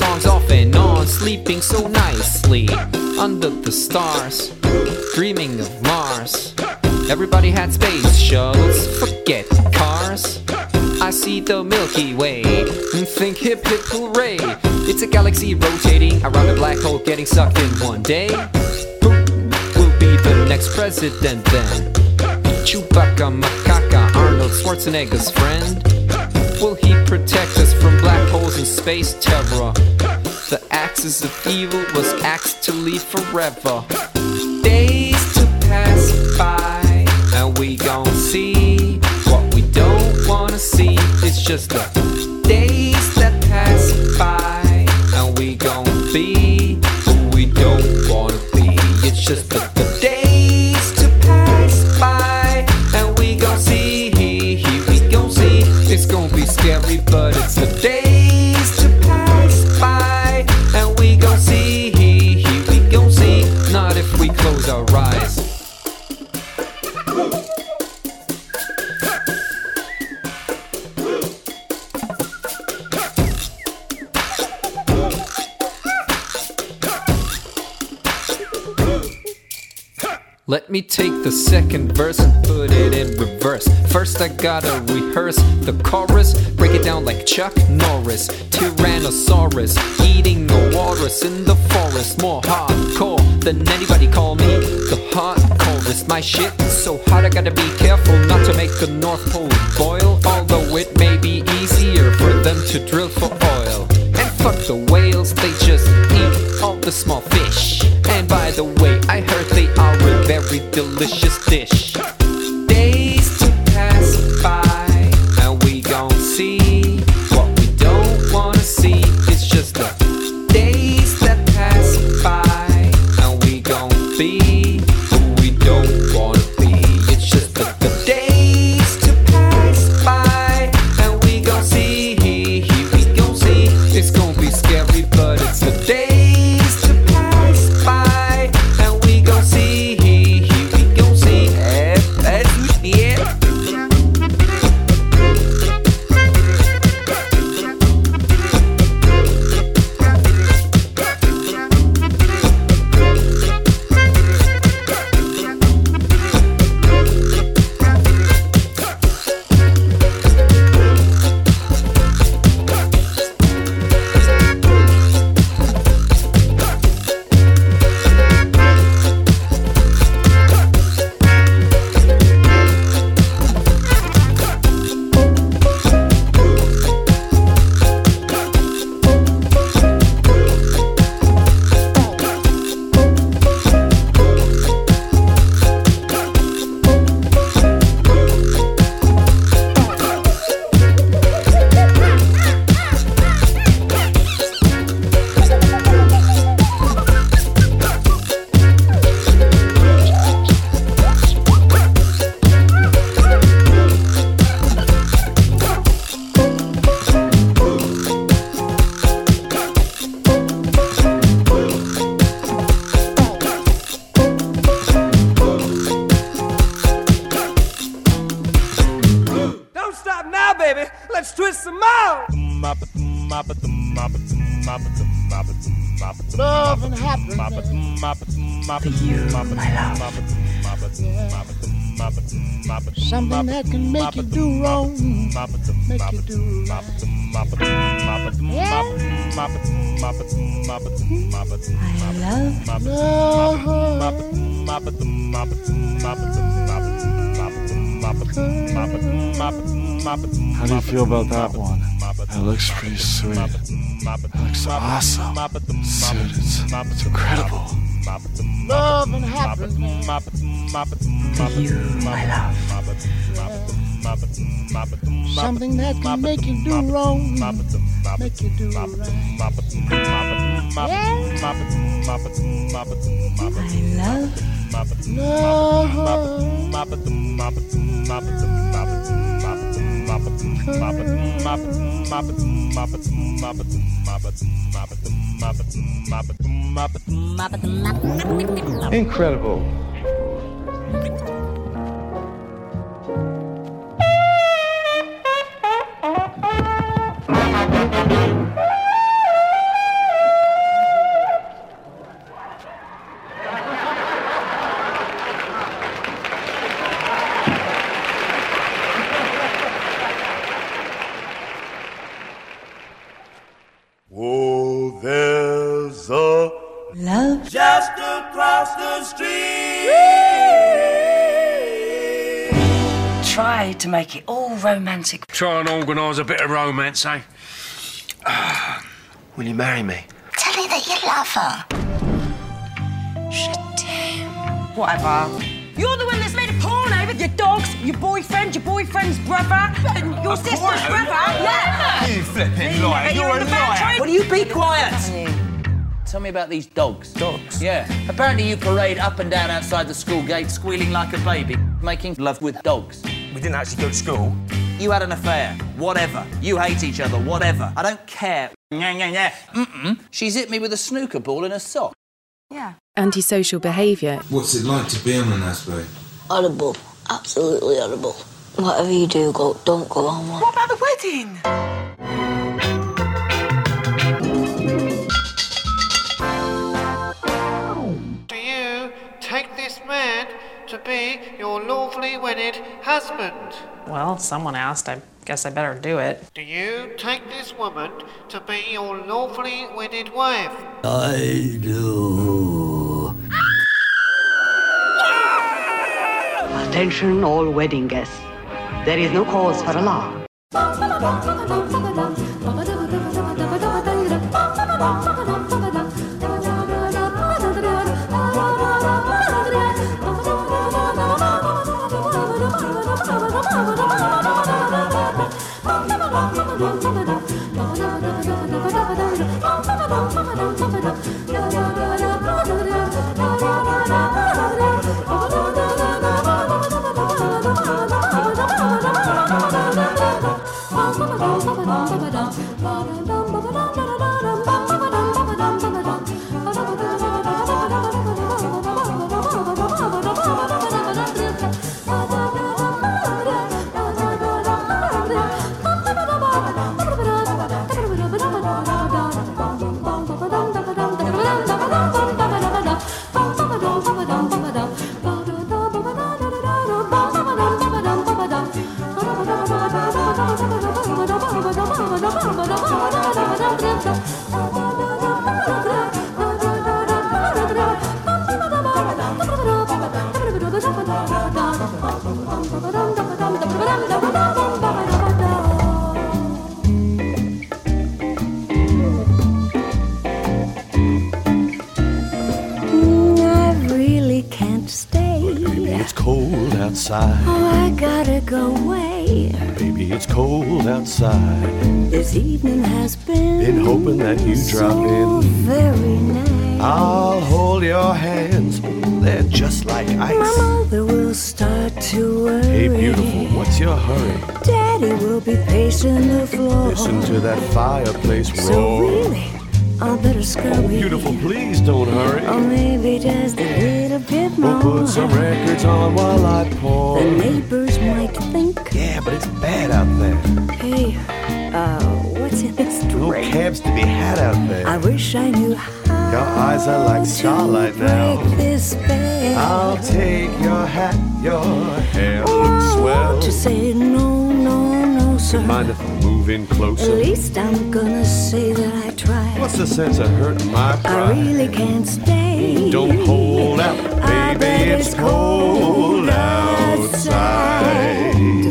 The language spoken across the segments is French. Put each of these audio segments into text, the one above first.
songs off and on, sleeping so nicely under the stars, dreaming of Mars. Everybody had space shuttles, forget cars. I see the Milky Way and think hip hip hooray. It's a galaxy rotating around a black hole, getting sucked in one day. Who will be the next president then? Chewbacca, Macaca, Arnold Schwarzenegger's friend? Will he protect us from black and space terror? The axis of evil was axed to leave forever. Days to pass by, and we gon' see what we don't wanna see. It's just the Let me take the second verse and put it in reverse. First, I gotta rehearse the chorus, break it down like Chuck Norris. Tyrannosaurus eating the walrus in the forest. More hardcore than anybody call me. The hardcore my shit. So hot, I gotta be careful not to make the North Pole boil. Although it may be easier for them to drill for oil. And fuck the whales, they just eat all the small fish. And by the way, every delicious dish. How do you feel about that one? That looks pretty sweet. That looks awesome. Dude, it's, it's incredible. Love and happiness. to you, my love. Something that can make you do wrong, make you do right. Incredible. Make it all romantic. Try and organise a bit of romance, eh? Will you marry me? Tell her that you love her. Shit. Whatever. You're the one that's made a porno with your dogs, your boyfriend, your boyfriend's brother, and your sister's brother. Yeah. You flipping liar. You're You're a liar. trade. Will you be quiet? Tell me about these dogs. Dogs? Yeah. Apparently you parade up and down outside the school gate squealing like a baby, making love with dogs. We didn't actually go to school. You had an affair. Whatever. You hate each other. Whatever. I don't care. Nya, nya, nya. Mm-mm. She's hit me with a snooker ball in a sock. Yeah. Antisocial behaviour What's it like to be on an Asbury? Audible. Absolutely audible. Whatever you do, go don't go on one. What about the wedding? To be your lawfully wedded husband? Well, someone asked. I guess I better do it. Do you take this woman to be your lawfully wedded wife? I do. Attention, all wedding guests. There is no cause for alarm. cold outside. Oh, I gotta go away. Baby, it's cold outside. This evening has been. Been hoping that you drop in. Very nice. I'll hold your hands. They're just like ice. My mother will start to worry. Hey, beautiful, what's your hurry? Daddy will be pacing the floor. Listen to that fireplace roar. So really, I better scurry. Oh, beautiful, please don't hurry. Or maybe just a little bit more. We'll put some records on while I pour. The neighbors might think, Yeah, but it's bad out there. hey, uh, what's in this No drink? cabs to be had out there. I wish I knew how Your eyes are like starlight now. this. I'll take your hat, your hair looks I swell. want to say no, no. Mind if I move in closer? At least I'm gonna say that I tried. What's the sense of hurting my pride? I really can't stay. Don't hold out, ah, baby, bet it's cold outside. pleasure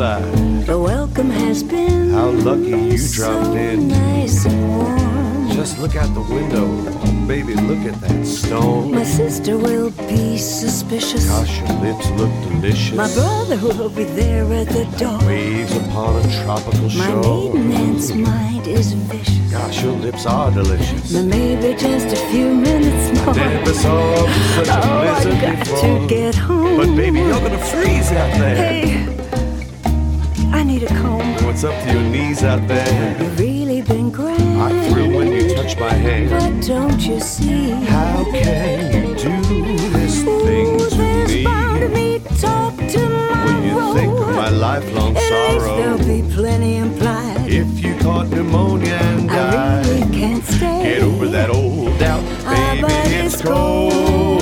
outside. The welcome has been How lucky you so dropped in. nice and warm. Just look out the window. Baby, look at that stone. My sister will be suspicious. Gosh, your lips look delicious. My brother will be there at the door. Waves upon a tropical shore. My maiden aunt's mind is vicious. Gosh, your lips are delicious. But maybe just a few minutes more. Never saw such a oh, blizzard I got before. to get home. But baby, you're gonna freeze out there. Hey, I What's up to your knees out there? You've really been grand. I thrill when you touch my hand. But don't you see? How can you do this thing Ooh, to there's me? bound to be talk tomorrow. When you think of my lifelong At least sorrow. there'll be plenty implied. If you caught pneumonia and I died, really can't stay. get over that old doubt, baby. it's it's cold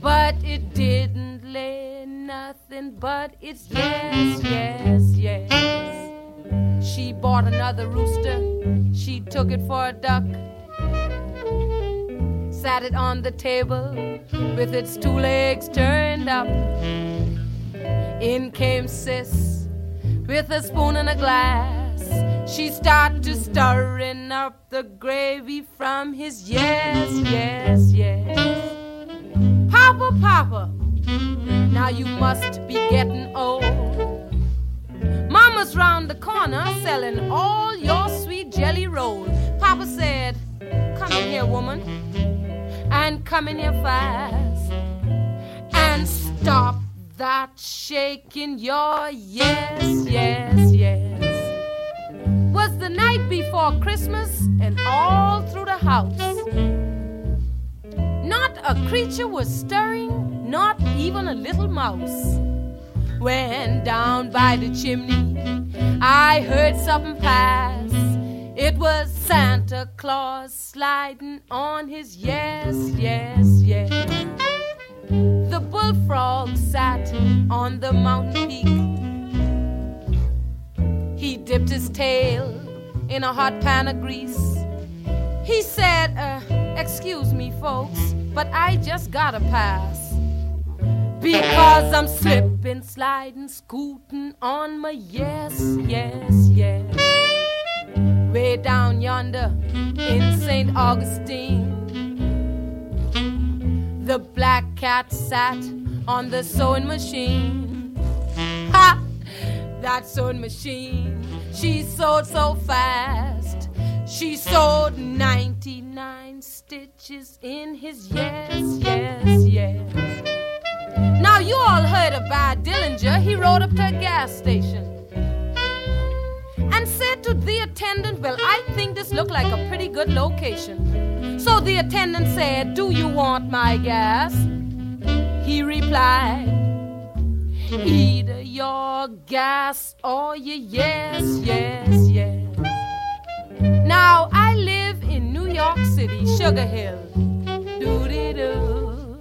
But it didn't lay nothing but its yes, yes, yes. She bought another rooster. She took it for a duck sat it on the table with its two legs turned up. In came Sis with a spoon and a glass. She started stirring up the gravy from his yes, yes, yes. Papa, Papa, now you must be getting old. Mama's round the corner selling all your sweet jelly roll. Papa said, Come in here, woman and come in here fast and stop that shaking your yes, yes, yes. Was the night before Christmas and all through the house. Not a creature was stirring, not even a little mouse. When down by the chimney, I heard something pass. It was Santa Claus sliding on his yes, yes, yes. The bullfrog sat on the mountain peak. He dipped his tail in a hot pan of grease. He said, uh, Excuse me, folks, but I just gotta pass. Because I'm slipping, sliding, scooting on my yes, yes, yes way down yonder in St. Augustine. The black cat sat on the sewing machine. Ha! That sewing machine, she sewed so fast. She sewed 99 stitches in his yes, yes, yes. Now, you all heard about Dillinger. He rode up to a gas station and said to the attendant, Well, I think this looked like a pretty good location. So the attendant said, Do you want my gas? He replied, Either your gas or your yes, yes. Now I live in New York City, Sugar Hill. Doody doo.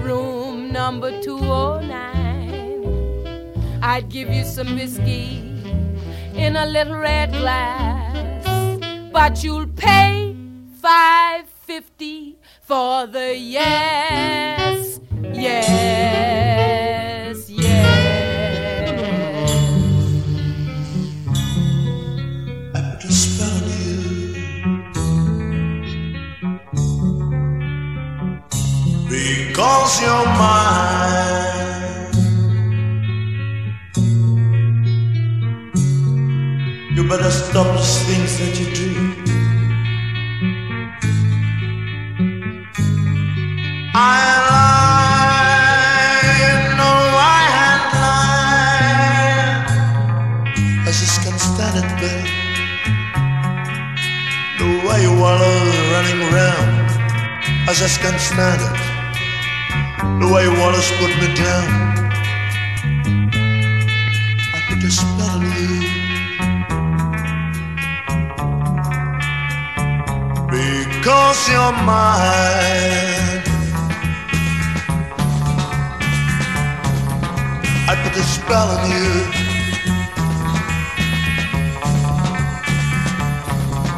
Room number 209. I'd give you some whiskey in a little red glass. But you'll pay five fifty for the yes, yes, cause you're mine. You better stop those things that you do. I lied, no, I had lied. I just can't stand it, girl. The way you are running around, I just can't stand it. The way Wallace put me down. I put a spell on you. Because you're mine. I put a spell on you.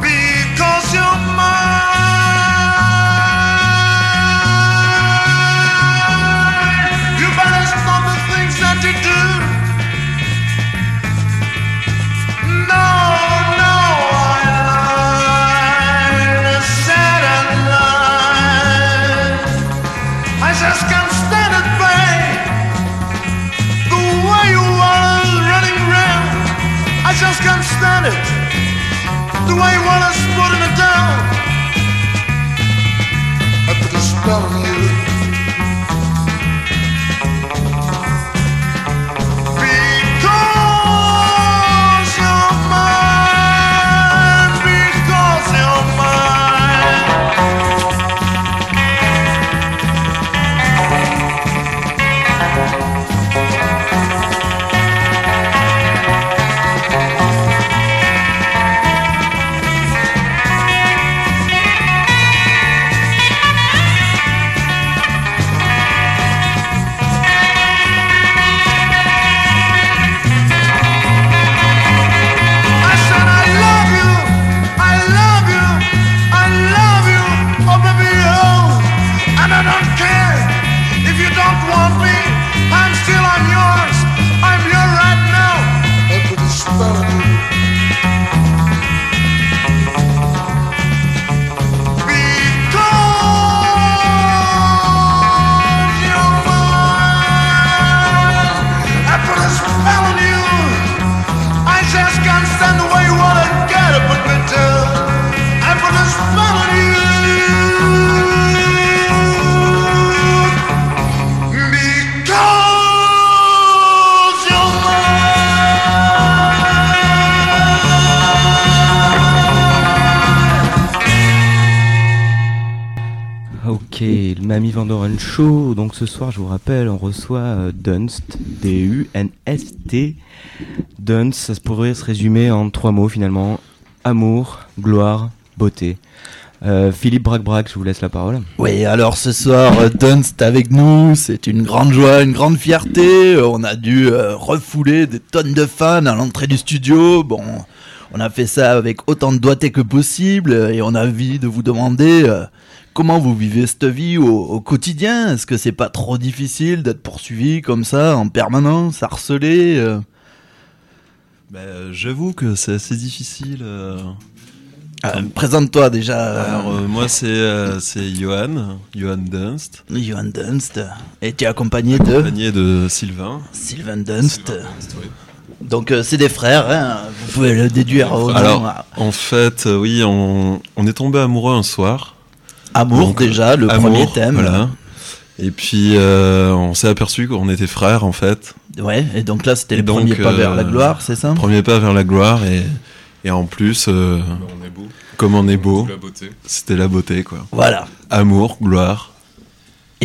Because you're mine. Show. Donc ce soir, je vous rappelle, on reçoit euh, Dunst, D-U-N-S-T. Dunst, ça pourrait se résumer en trois mots finalement amour, gloire, beauté. Euh, Philippe Brac-Brac, je vous laisse la parole. Oui, alors ce soir, euh, Dunst avec nous, c'est une grande joie, une grande fierté. On a dû refouler des tonnes de fans à l'entrée du studio. Bon, on a fait ça avec autant de doigté que possible et on a envie de vous demander comment vous vivez cette vie au, au quotidien? Est-ce que c'est pas trop difficile d'être poursuivi comme ça en permanence, harcelé euh? Ben, euh, J'avoue que c'est assez difficile. euh. Ah, Présente-toi déjà. Alors, euh, moi, c'est euh, Johan, Johan Dunst. Johan Dunst. Et tu es accompagné de? Accompagné de Sylvain. Sylvain Dunst. Donc euh, c'est des frères, hein, vous pouvez le déduire au nom. Alors, en fait, oui, on, on est tombé amoureux un soir. Amour, déjà, le premier thème. Voilà. Et puis, euh, on s'est aperçu qu'on était frères, en fait. Ouais, et donc là, c'était le donc, premier pas euh, vers la gloire, c'est ça? Premier pas vers la gloire, et, et en plus, euh, on est beau. comme on est beau, c'était la beauté, quoi. Voilà. Amour, gloire.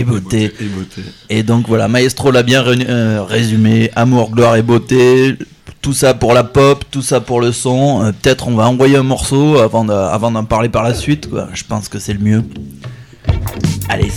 Et beauté. Et beauté. Et donc voilà, Maestro l'a bien euh, résumé, amour, gloire et beauté, tout ça pour la pop, tout ça pour le son. Euh, Peut-être on va envoyer un morceau avant de- avant d'en parler par la suite, quoi. je pense que c'est le mieux. Allez.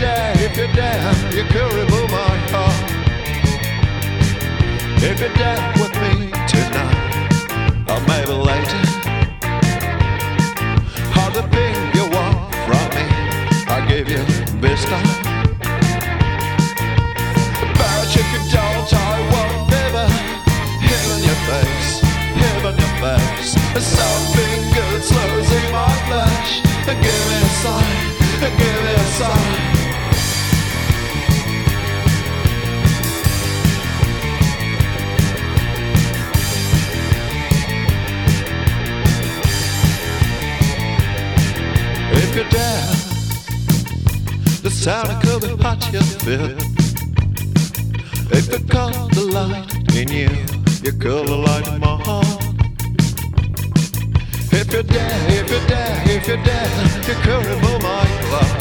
If you dare, you could remove my heart. If you dare with me tonight, or maybe later. All the thing you want from me, I give you this time. But if you don't, I won't never hit on your face, hit on your face. Something good slows in my flesh. Give me a sign, give me a sign. Sound could be hot you feel. If you caught the light in you, you could light in my heart. If you dare, if you dare, if you dare, you could remove my love.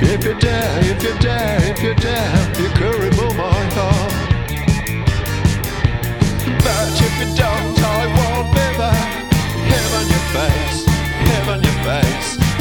If you dare, if you dare, if you dare, you could remove my heart. But if you don't, I won't be there. On your face, on your face.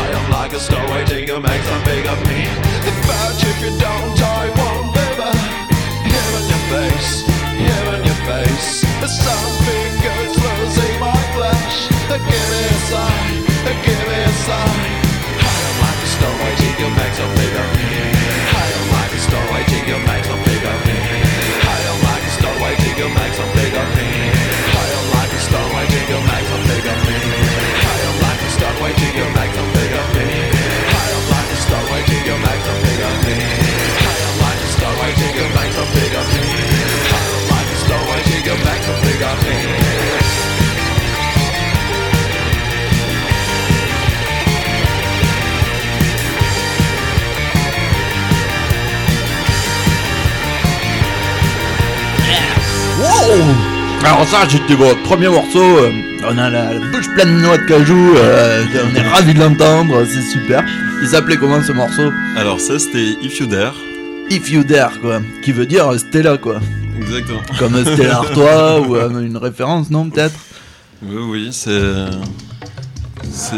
I am like a star waiting to make some big of me. But if you don't, I Alors ça, c'était votre premier morceau. euh, On a la, la bouche pleine de noix de cajou. euh, on est ravis de l'entendre. C'est super. Il s'appelait comment ce morceau? Alors ça c'était If You Dare. If You Dare, quoi. Qui veut dire Stella, quoi. Exactement. Comme Stella Artois ou euh, une référence, non, peut-être? Oui, oui, c'est.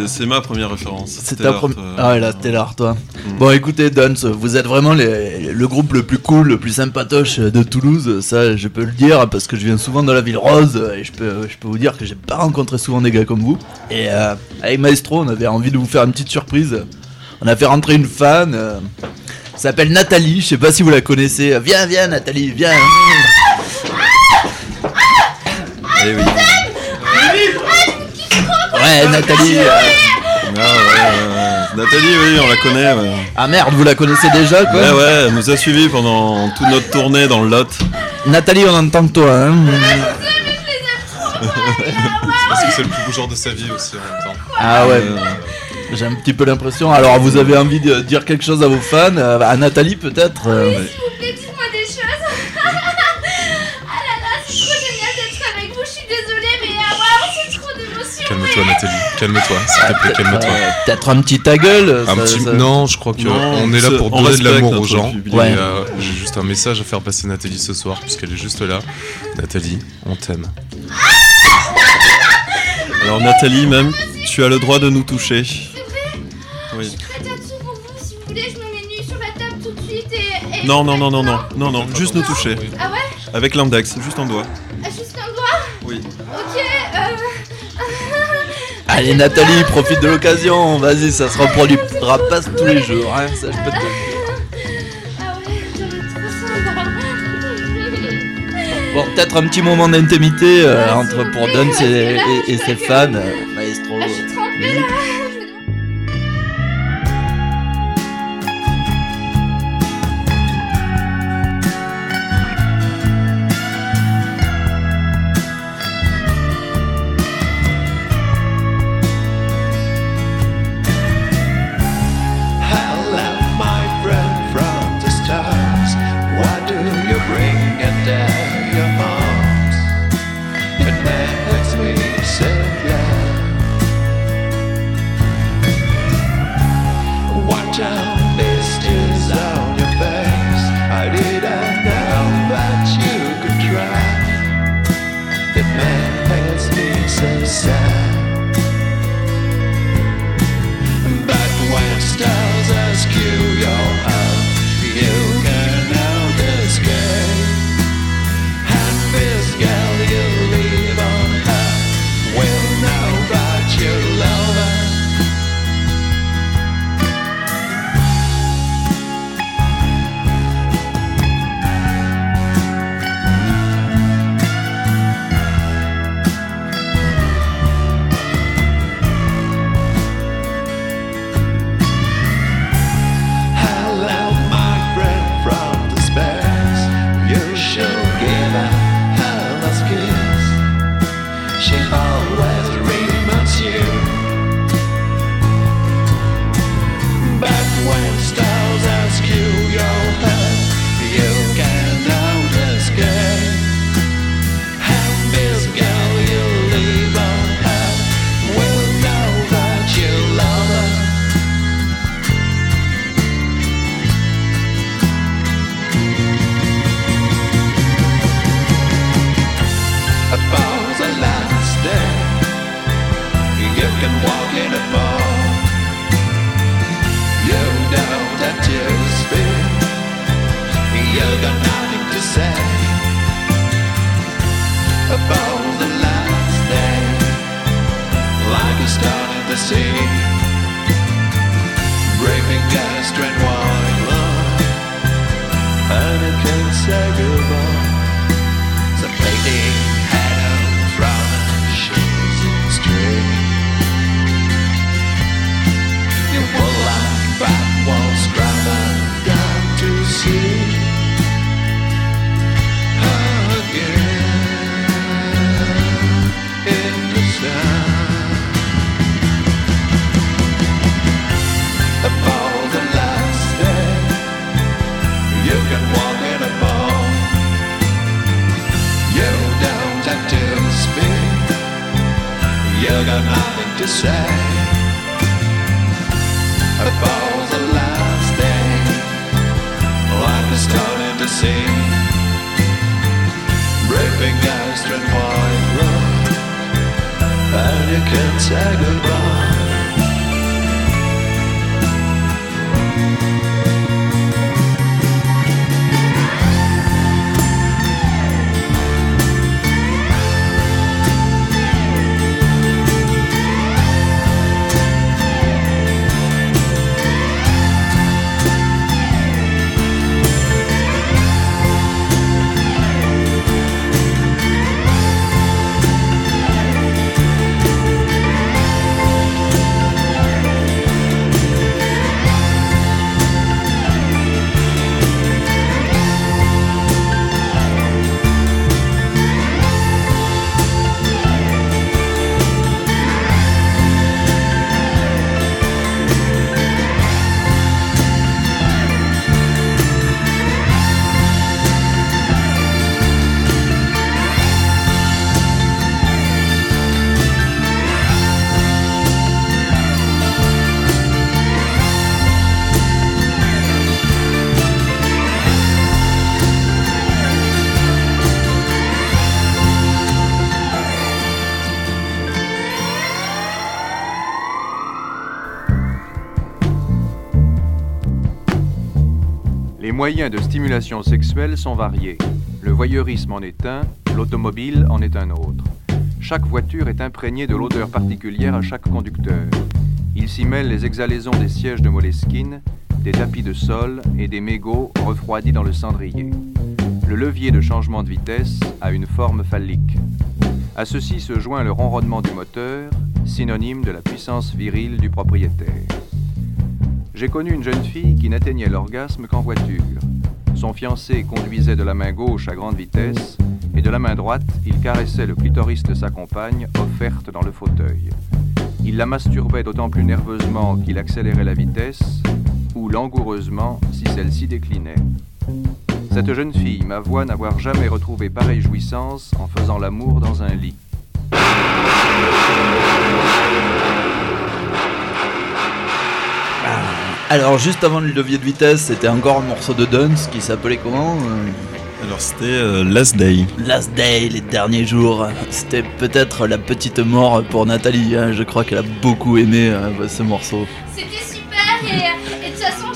C'est ma première référence. C'est ta première. Ah ouais, la Stellar, toi. Bon, écoutez, Duns, vous êtes vraiment les- le groupe le plus cool, le plus sympatoche de Toulouse. Ça, je peux le dire parce que je viens souvent dans la ville rose et je peux, je peux vous dire que j'ai pas rencontré souvent des gars comme vous. Et euh, avec Maestro, on avait envie de vous faire une petite surprise. On a fait rentrer une fan. euh, elle s'appelle Nathalie. Je sais pas si vous la connaissez. Viens, viens, Nathalie, viens. Eh oui. Ouais, Nathalie. euh, Ah, ouais, ouais, ouais. Nathalie, oui, on la connaît. ouais. Ah merde, vous la connaissez déjà, quoi Ouais, ouais, elle nous a suivis pendant toute notre tournée dans le Lot. Nathalie, on entend que toi, hein. Parce que c'est le plus beau jour de sa vie aussi en même temps. Ah ouais, j'ai un petit peu l'impression. Alors, vous avez envie de dire quelque chose à vos fans euh, À Nathalie, peut-être euh, S'il vous plaît, dites-moi des choses. ah là là, c'est trop génial d'être avec vous. Je suis désolée, mais ah, waouh, c'est trop d'émotion. Calme-toi Nathalie, calme-toi, s'il te plaît, calme-toi. euh, Peut-être un petit ta gueule Un ça- petit... ça- Non, je crois que Non, on est là c'est- pour on donner de respecte l'amour aux notre gens. public. Et, Ouais. euh, J'ai juste un message à faire passer Nathalie ce soir, puisqu'elle est juste là. Nathalie, on t'aime. Alors Nathalie, même, tu as le droit de nous toucher. Oui. Si vous voulez, je me mets nue sur la table tout de suite et. et- Non, non, non, non, non, non, non, juste nous toucher. Ah ouais Avec l'index, juste un doigt. Ah, Juste un doigt Oui. Ok. Allez, Nathalie, profite de l'occasion. Vas-y, ça se reproduira pas tous les jours. Hein, ça, je peux te. Bon, peut-être un petit moment d'intimité euh, entre pour Duns et, et- ses fans. euh, Maestro. Ah, je. You can say goodbye. Moyens de stimulation sexuelle sont variés. Le voyeurisme en est un, l'automobile en est un autre. Chaque voiture est imprégnée de l'odeur particulière à chaque conducteur. Il s'y mêle les exhalaisons des sièges de Moleskine, des tapis de sol et des mégots refroidis dans le cendrier. Le levier de changement de vitesse a une forme phallique. À ceci se joint le ronronnement du moteur, synonyme de la puissance virile du propriétaire. J'ai connu une jeune fille qui n'atteignait l'orgasme qu'en voiture. Son fiancé conduisait de la main gauche à grande vitesse et de la main droite, il caressait le clitoris de sa compagne offerte dans le fauteuil. Il la masturbait d'autant plus nerveusement qu'il accélérait la vitesse ou langoureusement si celle-ci déclinait. Cette jeune fille m'avoua n'avoir jamais retrouvé pareille jouissance en faisant l'amour dans un lit. Alors, juste avant le levier de vitesse, c'était encore un morceau de Duns qui s'appelait comment euh Alors c'était euh, Last Day. Last Day, les derniers jours. C'était peut-être la petite mort pour Nathalie. hein. Je crois qu'elle a beaucoup aimé euh, ce morceau. C'était super et,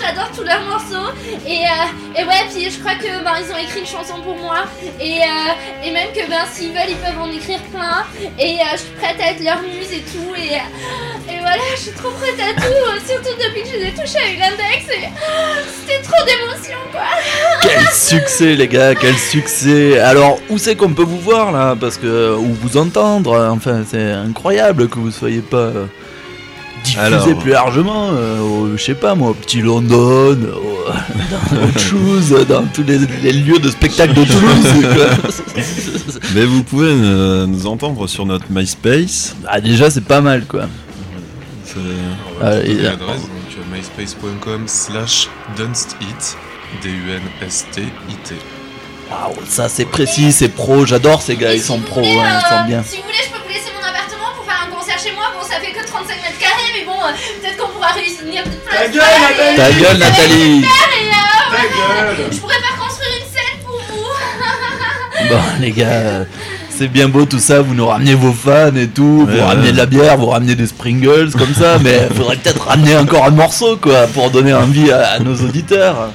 j'adore tous leurs morceaux. Et, euh, et ouais puis je crois que ben, ils ont écrit une chanson pour moi. Et, euh, et même que ben s'ils veulent ils peuvent en écrire plein. Et euh, je suis prête à être leur muse et tout. Et, et voilà je suis trop prête à tout. Surtout depuis que je les ai touchés avec l'index. Et c'était trop d'émotion quoi. Quel succès, les gars, quel succès. Alors, où c'est qu'on peut vous voir là? Parce que, ou vous entendre Enfin, c'est incroyable que vous soyez pas diffusé Alors. plus largement. euh, je sais pas moi, au petit London, dans autre chose, dans tous les, les lieux de spectacle de Toulouse. quoi. Mais vous pouvez euh, nous entendre sur notre MySpace. Ah, déjà, c'est pas mal quoi. C'est- Ah, et- L'adresse, donc euh, myspace.com slash dunstit, D-U-N-S-T-I-T. Waouh, ça c'est précis, c'est pro, j'adore ces gars, ils sont pros, Et, hein, ils sont bien. Si vous voulez, je peux vous laisser mon appartement pour faire un concert chez moi. Bon, ça fait que 35 mètres carrés, mais bon, euh, peut-être qu'on pourra réunir place. Ta gueule, Nathalie Ta gueule, Nathalie Et, euh, Ta gueule Je pourrais pas construire une scène pour vous. Bon, les gars, c'est bien beau tout ça, vous nous ramenez vos fans et tout, Ouais, vous ramenez de la bière, vous ramenez des Springles comme ça, mais faudrait peut-être ramener encore un morceau quoi, pour donner envie à, à nos auditeurs.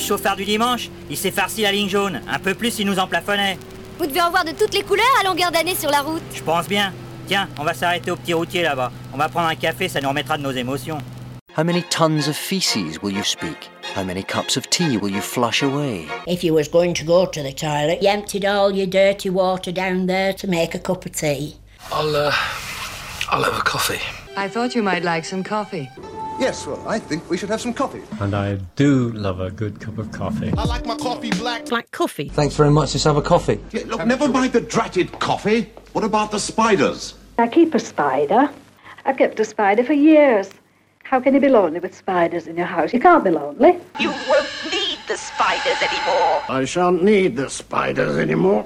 Ce chauffeur du dimanche Il s'est farci la ligne jaune. Un peu plus, il nous en plafonnait. Vous devez en voir de toutes les couleurs à longueur d'année sur la route. Je pense bien. Tiens, on va s'arrêter au petit routier là-bas. On va prendre un café, ça nous remettra de nos émotions. How many tons of feces will you speak? How many cups of tea will you flush away? If you was going to go to the toilet, you emptied all your dirty water down there to make a cup of tea. I'll, uh, I'll have a coffee. I thought you might like some coffee. Yes, well, I think we should have some coffee. And I do love a good cup of coffee. I like my coffee black. Black coffee. Thanks very much. Let's have a coffee. Yeah, look, never mind the dratted coffee. What about the spiders? I keep a spider. I've kept a spider for years. How can you be lonely with spiders in your house? You can't be lonely. You won't need the spiders anymore. I shan't need the spiders anymore.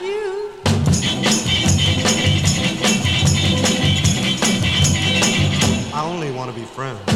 You. I only want to be friends.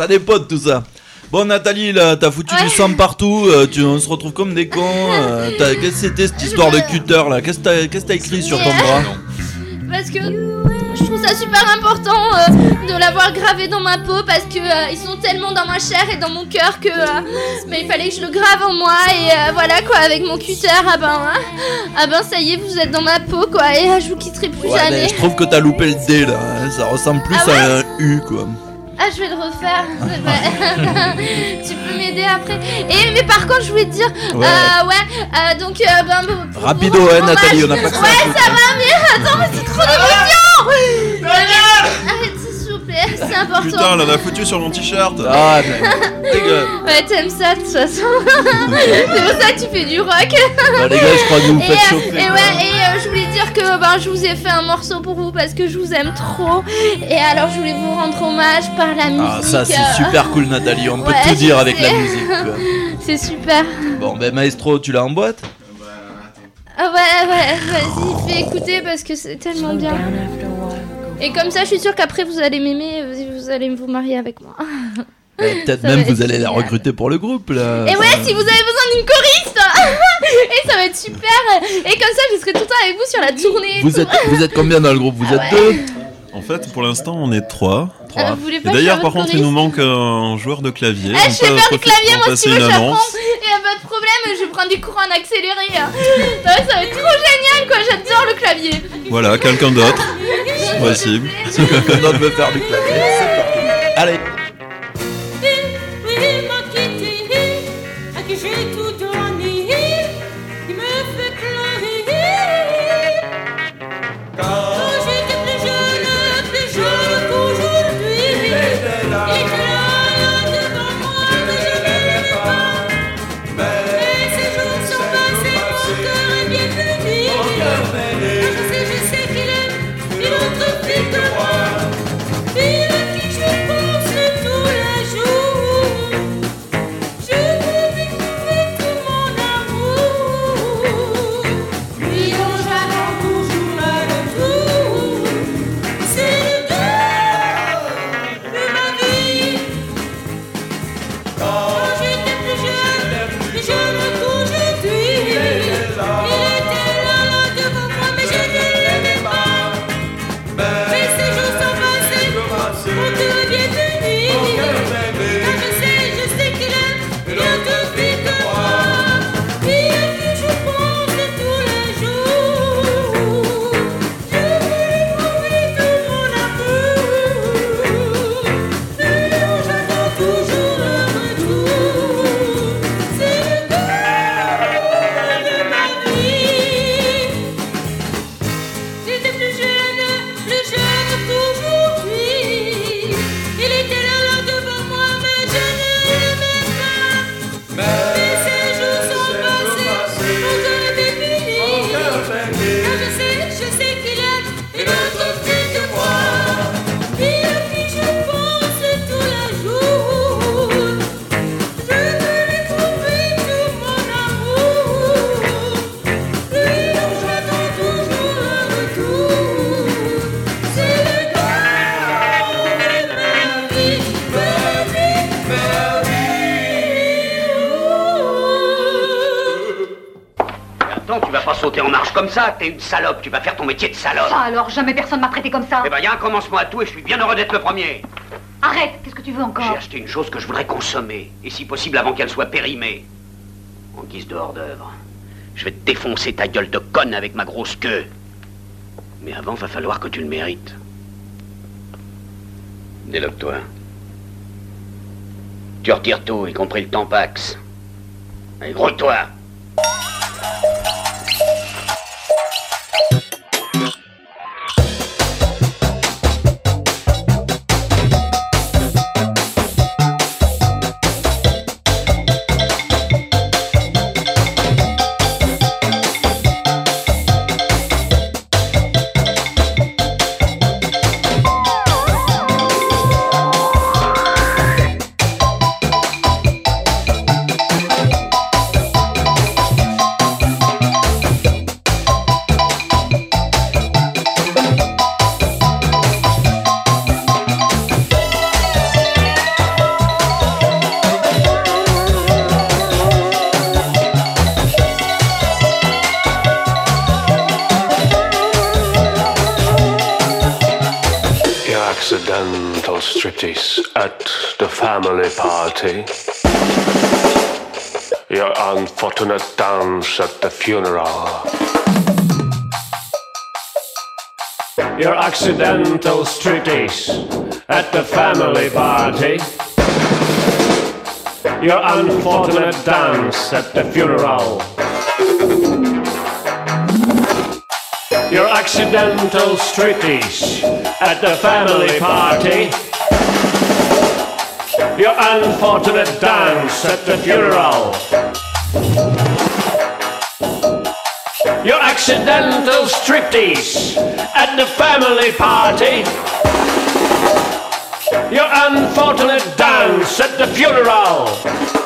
Ça dépote tout ça. Bon Nathalie, là, t'as foutu du sang partout, euh, tu, on se retrouve comme des cons. euh, Qu'est-ce que c'était cette histoire de cutter là? Qu'est-ce que t'as écrit sur ton bras? Parce que je trouve ça super important euh, de l'avoir gravé dans ma peau parce que ils sont tellement dans ma chair et dans mon cœur que mais il fallait que je le grave en moi et voilà quoi avec mon cutter ah ben hein, ah ben ça y est vous êtes dans ma peau quoi et je vous quitterai plus Ouais, jamais. mais je trouve que t'as loupé le D là. Ça ressemble plus Ah à un U quoi. Ah, je vais le refaire. tu peux m'aider après. Et mais par contre, je voulais te dire, Ouais. euh, ouais, euh, donc euh, ben pour Rapido, hein, Nathalie, on n'a pas que ça à Ouais, ça va, mais attends, mais c'est trop d'émotion. C'est important. Putain, elle en a foutu sur mon t-shirt. Ah. Ouais, t'aimes ça de toute façon. c'est pour ça que tu fais du rock. Bah, les gars, je crois que vous vous Et, faites euh, chauffer, Et ouais, et euh, je voulais dire que ben, je vous ai fait un morceau pour vous parce que je vous aime trop. Et alors, je voulais vous rendre hommage par la musique. Ah, ça c'est euh, super cool, Nathalie. On peut tout dire avec la musique. quoi. C'est super. Bon, ben Maestro, tu l'as en boîte? Ah ouais, ouais, vas-y, fais écouter parce que c'est tellement bien. Et comme ça, je suis sûre qu'après vous allez m'aimer, vous- vous allez vous marier avec moi. Eh, Peut-être Ça même vous allez la recruter pour le groupe là. Et ouais, si vous avez besoin d'une choriste Et ça va être super Et comme ça, je serai tout le temps avec vous sur la tournée. Vous êtes, vous êtes combien dans le groupe? Vous Ah êtes deux? En fait, pour l'instant, on est trois. Ah, vous voulez Et pas d'ailleurs, par contre, il nous manque un joueur de clavier. Eh, On je sais faire du clavier, moi si j'apprends. annonce. Et pas de problème, je prends des cours en accéléré. hein. Ça va être trop génial, quoi. J'adore le clavier. Voilà, quelqu'un d'autre. Si possible. Si quelqu'un d'autre veut faire du clavier, c'est parti. Allez. Ça, t'es une salope, tu vas faire ton métier de salope. Ça alors, jamais personne m'a traité comme ça. Eh ben, y a un commencement à tout et je suis bien heureux d'être le premier. Arrête, qu'est-ce que tu veux encore? J'ai acheté une chose que je voudrais consommer, et si possible avant qu'elle soit périmée. En guise de hors-d'œuvre. Je vais te défoncer ta gueule de conne avec ma grosse queue. Mais avant, va falloir que tu le mérites. Déloque-toi. Tu retires tout, y compris le tampax. Allez, gros-toi family party. Your unfortunate dance at the funeral. Your accidental striptease at the family party. Your unfortunate dance at the funeral. Your accidental striptease at the family party. Your unfortunate dance at the funeral. Your accidental striptease at the family party. Your unfortunate dance at the funeral.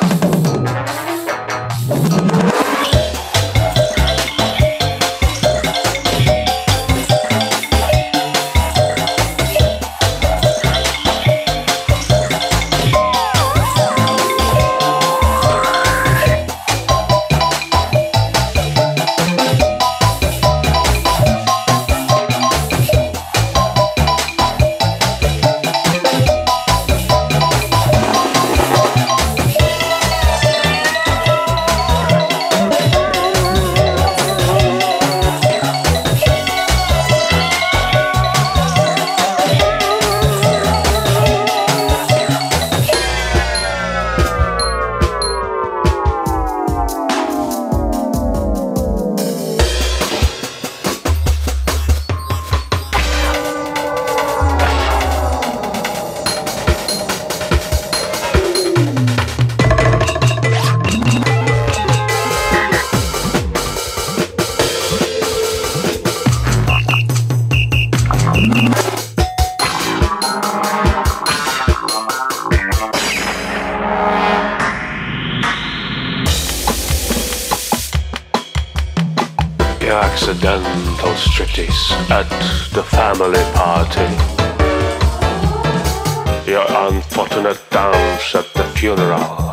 shut the funeral.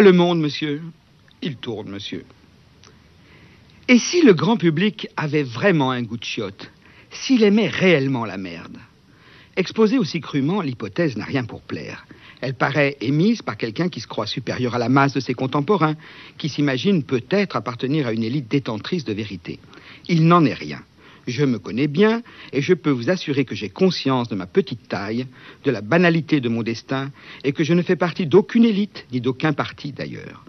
Le monde, monsieur Il tourne, monsieur. Et si le grand public avait vraiment un goût de chiotte S'il aimait réellement la merde? Exposée aussi crûment, l'hypothèse n'a rien pour plaire. Elle paraît émise par quelqu'un qui se croit supérieur à la masse de ses contemporains, qui s'imagine peut-être appartenir à une élite détentrice de vérité. Il n'en est rien. Je me connais bien et je peux vous assurer que j'ai conscience de ma petite taille, de la banalité de mon destin et que je ne fais partie d'aucune élite, ni d'aucun parti d'ailleurs.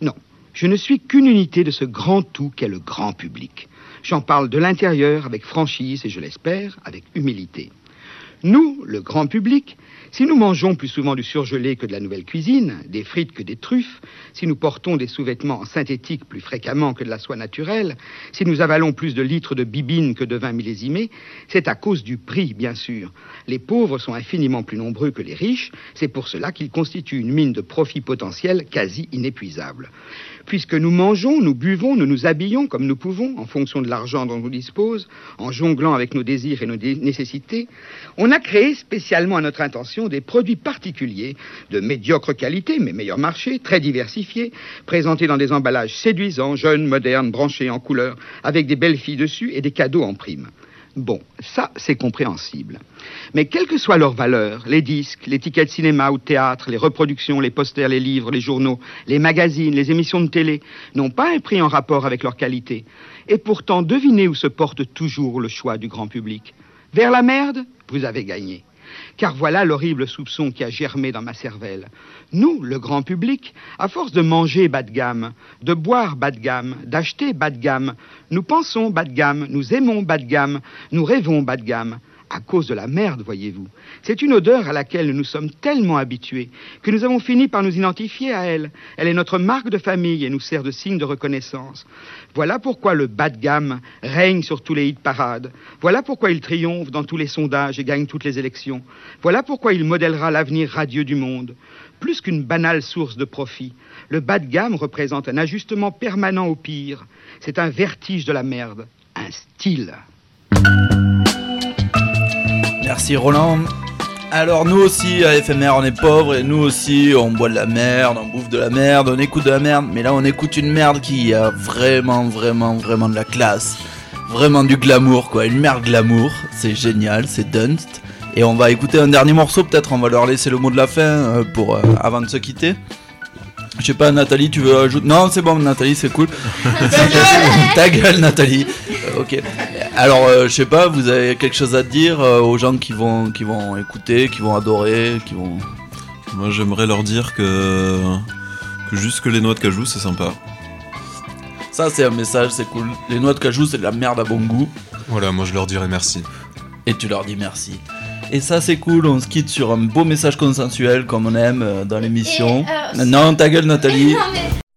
Non, je ne suis qu'une unité de ce grand tout qu'est le grand public. J'en parle de l'intérieur avec franchise et je l'espère avec humilité. Nous, le grand public, si nous mangeons plus souvent du surgelé que de la nouvelle cuisine, des frites que des truffes, si nous portons des sous-vêtements en synthétique plus fréquemment que de la soie naturelle, si nous avalons plus de litres de bibine que de vin millésimé, c'est à cause du prix, bien sûr. Les pauvres sont infiniment plus nombreux que les riches, c'est pour cela qu'ils constituent une mine de profit potentiel quasi inépuisable. Puisque nous mangeons, nous buvons, nous nous habillons comme nous pouvons, en fonction de l'argent dont nous disposons, en jonglant avec nos désirs et nos nécessités, on a créé spécialement à notre intention des produits particuliers, de médiocre qualité, mais meilleur marché, très diversifiés, présentés dans des emballages séduisants, jeunes, modernes, branchés en couleurs, avec des belles filles dessus et des cadeaux en prime. Bon, ça, c'est compréhensible. Mais quelle que soit leur valeur, les disques, les tickets de cinéma ou théâtre, les reproductions, les posters, les livres, les journaux, les magazines, les émissions de télé, n'ont pas un prix en rapport avec leur qualité. Et pourtant, devinez où se porte toujours le choix du grand public. Vers la merde, vous avez gagné. Car voilà l'horrible soupçon qui a germé dans ma cervelle. Nous, le grand public, à force de manger bas de gamme, de boire bas de gamme, d'acheter bas de gamme, nous pensons bas de gamme, nous aimons bas de gamme, nous rêvons bas de gamme. À cause de la merde, voyez-vous. C'est une odeur à laquelle nous sommes tellement habitués que nous avons fini par nous identifier à elle. Elle est notre marque de famille et nous sert de signe de reconnaissance. Voilà pourquoi le bas de gamme règne sur tous les hit parades. Voilà pourquoi il triomphe dans tous les sondages et gagne toutes les élections. Voilà pourquoi il modèlera l'avenir radieux du monde. Plus qu'une banale source de profit, le bas de gamme représente un ajustement permanent au pire. C'est un vertige de la merde, un style. Merci Roland. Alors nous aussi à FMR on est pauvres et nous aussi on boit de la merde, on bouffe de la merde, on écoute de la merde, mais là on écoute une merde qui a vraiment vraiment vraiment de la classe, vraiment du glamour quoi, une merde glamour, c'est génial, c'est Dunst. Et on va écouter un dernier morceau, peut-être on va leur laisser le mot de la fin euh, pour euh, avant de se quitter. Je sais pas Nathalie, tu veux ajouter? Non, c'est bon Nathalie, c'est cool. Ta gueule Nathalie. Euh, ok. Alors euh, je sais pas, vous avez quelque chose à dire euh, aux gens qui vont qui vont écouter, qui vont adorer, qui vont Moi j'aimerais leur dire que, que juste que les noix de cajou c'est sympa. Ça c'est un message, c'est cool. Les noix de cajou c'est de la merde à bon goût. Voilà, moi je leur dirais merci. Et tu leur dis merci. Et ça c'est cool, on se quitte sur un beau message consensuel comme on aime euh, dans l'émission. Et, euh, Non, ta gueule Nathalie.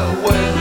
farewell.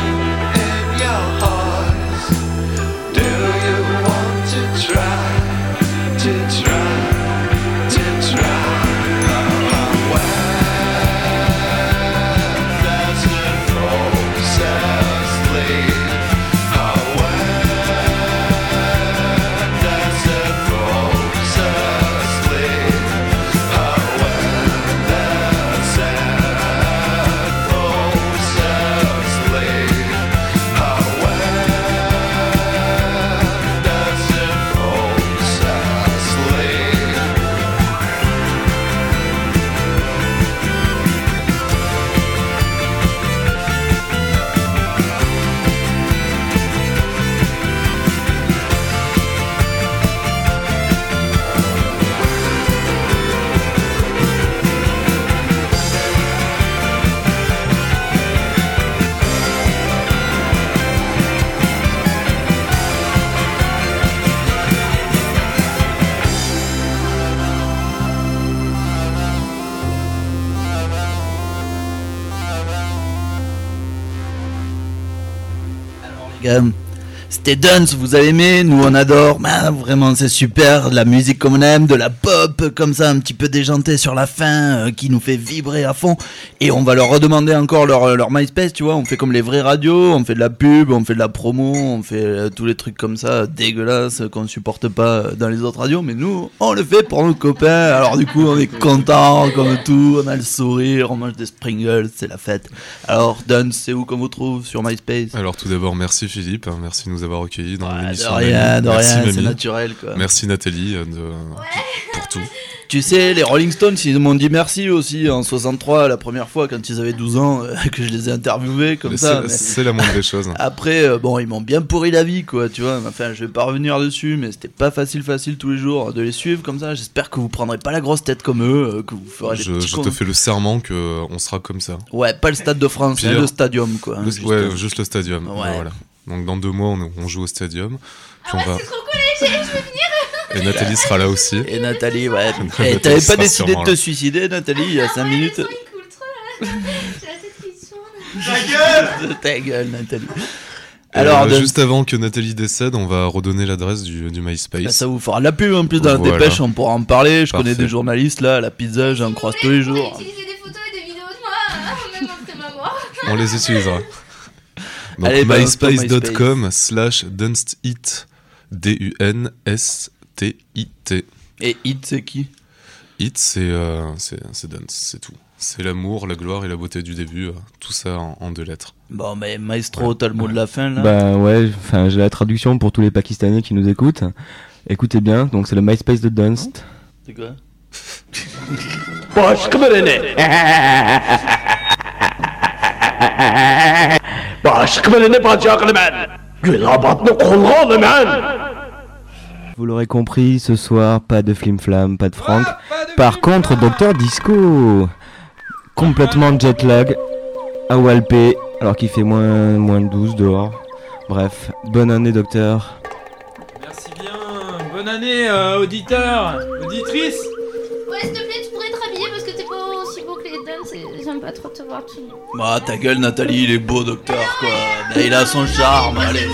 C'était Dunce, vous avez aimé, nous on adore, bah, vraiment c'est super, la musique comme on aime, de la pop comme ça, un petit peu déjantée sur la fin, euh, qui nous fait vibrer à fond, et on va leur redemander encore leur, leur MySpace, tu vois, on fait comme les vraies radios, on fait de la pub, on fait de la promo, on fait euh, tous les trucs comme ça, dégueulasses, qu'on ne supporte pas euh, dans les autres radios, mais nous, on le fait pour nos copains, alors du coup on est content comme tout, on a le sourire, on mange des Springles, c'est la fête. Alors Dunce, c'est où qu'on vous trouve sur MySpace? Alors tout d'abord, merci Philippe, hein, merci de nous avoir accueillis dans l'émission. de rien, de Merci, rien, c'est naturel, quoi. Merci Nathalie euh, pour Tu sais, les Rolling Stones, ils m'ont dit merci aussi en 63, la première fois quand ils avaient 12 ans, euh, que je les ai interviewés comme Mais ça. c'est- mais- la moindre des choses. Après, euh, bon, ils m'ont bien pourri la vie, quoi, tu vois. Enfin, je vais pas revenir dessus, mais c'était pas facile, facile tous les jours de les suivre comme ça. J'espère que vous prendrez pas la grosse tête comme eux, euh, que vous ferez des Je, petits je cons. te fais le serment que euh, on sera comme ça. Ouais, pas le Stade de France, hein, Pire. le Stadium, quoi. hein, Le- juste. ouais, juste le stadium. Ouais. Voilà. Donc dans deux mois, on, on joue au stadium. Puis on va. C'est trop cool, je vais venir. Et Nathalie sera là aussi. Et Nathalie, ouais. Nathalie Eh, T'avais pas décidé de te là. suicider, Nathalie, il y a 5 minutes J'ai la tête qui tourne. Ta gueule Ta gueule, Nathalie. Alors, de- juste avant que Nathalie décède, on va redonner l'adresse du, du MySpace. Bah, ça vous fera la pub en plus dans la Voilà. dépêche, on pourra en parler. Je connais des journalistes là, à la pizza, j'en croise tous les jours. Utiliser des photos et des vidéos de moi, euh, même mort. On les utilisera. Donc ton myspace.com slash dunstit. D-U-N-S-T-I-T. Et Hit, c'est qui? It, c'est euh, c'est c'est Dunst, c'est tout. C'est l'amour, la gloire et la beauté du début, euh, tout ça en, en deux lettres. Bon, mais Maestro, t'as le mot de la fin là? Bah ouais, enfin j'ai la traduction pour tous les Pakistanais qui nous écoutent. Écoutez bien, donc c'est le MySpace de Dunst. C'est quoi? Birini. Başka birini bacaklı ben. Gülabatlı kolunu ben. Vous l'aurez compris, ce soir, pas de Flim Flam, pas de Franck. Par contre, Docteur Disco, complètement jet lag, à Walpé, alors qu'il fait moins, moins de 12 dehors. Bref, bonne année, Docteur. Merci bien. Bonne année, euh, auditeur, auditrice. Ouais, s'il te plaît, tu pourrais te rhabiller parce que t'es pas aussi beau que les et j'aime pas trop te voir. Bah, ta gueule, Nathalie, il est beau, docteur, quoi. Il a son charme, allez.